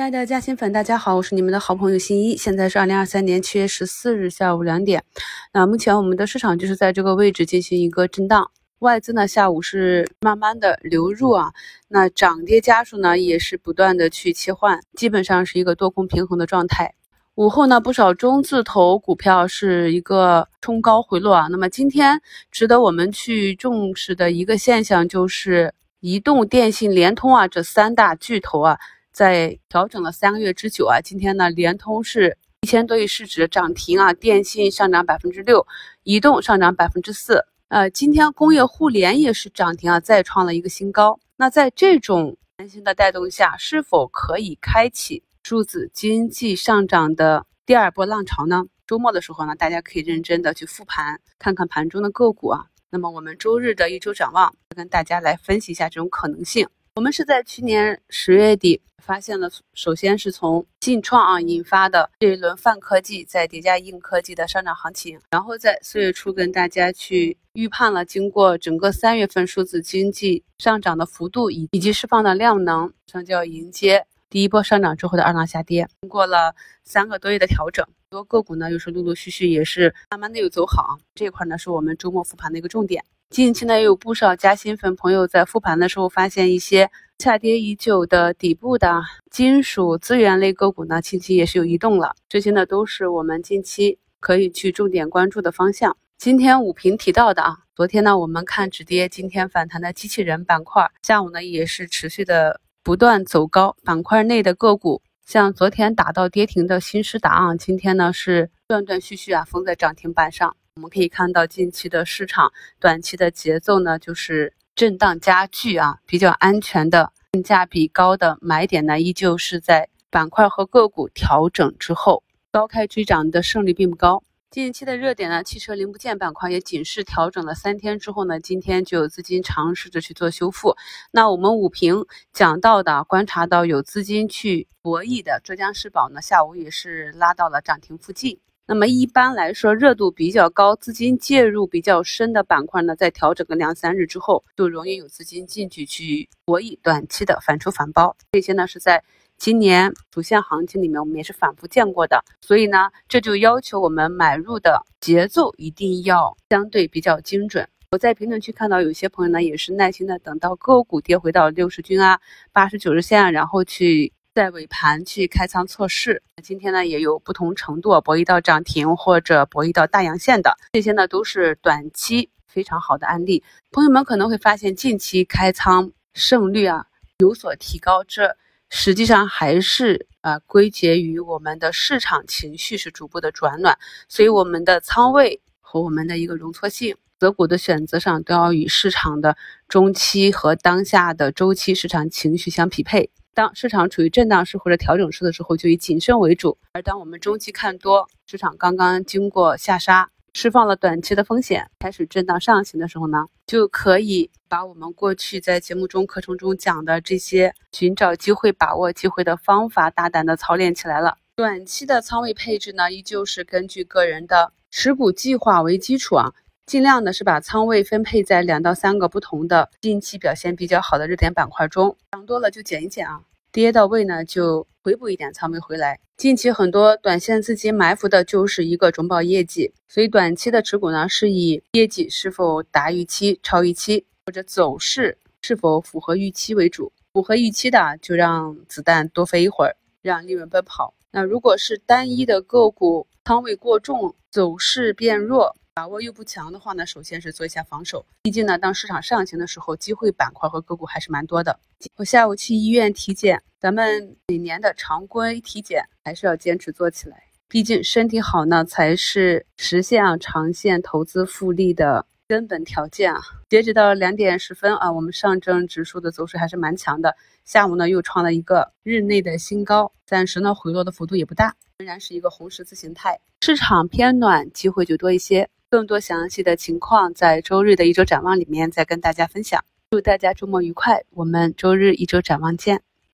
亲爱的嘉兴粉，大家好，我是你们的好朋友新一。现在是二零二三年七月十四日下午两点。那目前我们的市场就是在这个位置进行一个震荡，外资呢下午是慢慢的流入啊。那涨跌家数呢也是不断的去切换，基本上是一个多空平衡的状态。午后呢，不少中字头股票是一个冲高回落啊。那么今天值得我们去重视的一个现象就是移动、电信、联通啊这三大巨头啊。在调整了三个月之久啊，今天呢，联通是一千多亿市值涨停啊，电信上涨百分之六，移动上涨百分之四，呃，今天工业互联也是涨停啊，再创了一个新高。那在这种担心的带动下，是否可以开启数字经济上涨的第二波浪潮呢？周末的时候呢，大家可以认真的去复盘，看看盘中的个股啊。那么我们周日的一周展望，跟大家来分析一下这种可能性。我们是在去年十月底发现了，首先是从信创啊引发的这一轮泛科技在叠加硬科技的上涨行情，然后在四月初跟大家去预判了，经过整个三月份数字经济上涨的幅度以以及释放的量能，将就要迎接第一波上涨之后的二浪下跌。经过了三个多月的调整，多个股呢又是陆陆续续也是慢慢的有走好，这一块呢是我们周末复盘的一个重点。近期呢，也有不少加新粉朋友在复盘的时候发现一些下跌已久的底部的金属资源类个股呢，近期也是有移动了。这些呢，都是我们近期可以去重点关注的方向。今天午评提到的啊，昨天呢我们看止跌，今天反弹的机器人板块，下午呢也是持续的不断走高。板块内的个股，像昨天打到跌停的新时达啊，今天呢是断断续续啊封在涨停板上。我们可以看到，近期的市场短期的节奏呢，就是震荡加剧啊，比较安全的、性价比高的买点呢，依旧是在板块和个股调整之后，高开追涨的胜率并不高。近期的热点呢，汽车零部件板块也仅是调整了三天之后呢，今天就有资金尝试着去做修复。那我们五评讲到的，观察到有资金去博弈的浙江世宝呢，下午也是拉到了涨停附近。那么一般来说，热度比较高、资金介入比较深的板块呢，在调整个两三日之后，就容易有资金进去去博弈短期的反抽反包。这些呢是在今年主线行情里面，我们也是反复见过的。所以呢，这就要求我们买入的节奏一定要相对比较精准。我在评论区看到有些朋友呢，也是耐心的等到个股跌回到六十均啊、八十九日线啊，然后去。在尾盘去开仓测试，今天呢也有不同程度博弈到涨停或者博弈到大阳线的，这些呢都是短期非常好的案例。朋友们可能会发现近期开仓胜率啊有所提高，这实际上还是啊归结于我们的市场情绪是逐步的转暖，所以我们的仓位和我们的一个容错性，择股的选择上都要与市场的中期和当下的周期市场情绪相匹配。当市场处于震荡式或者调整式的时候，就以谨慎为主；而当我们中期看多，市场刚刚经过下杀，释放了短期的风险，开始震荡上行的时候呢，就可以把我们过去在节目中课程中讲的这些寻找机会、把握机会的方法，大胆的操练起来了。短期的仓位配置呢，依旧是根据个人的持股计划为基础啊。尽量的是把仓位分配在两到三个不同的近期表现比较好的热点板块中，涨多了就减一减啊，跌到位呢就回补一点仓位回来。近期很多短线资金埋伏的就是一个中报业绩，所以短期的持股呢是以业绩是否达预期、超预期，或者走势是否符合预期为主。符合预期的就让子弹多飞一会儿，让利润奔跑。那如果是单一的个股仓位过重，走势变弱。把握又不强的话呢，首先是做一下防守。毕竟呢，当市场上行的时候，机会板块和个股还是蛮多的。我下午去医院体检，咱们每年的常规体检还是要坚持做起来。毕竟身体好呢，才是实现啊长线投资复利的根本条件啊。截止到两点十分啊，我们上证指数的走势还是蛮强的。下午呢，又创了一个日内的新高，暂时呢回落的幅度也不大，仍然是一个红十字形态。市场偏暖，机会就多一些。更多详细的情况，在周日的一周展望里面再跟大家分享。祝大家周末愉快，我们周日一周展望见。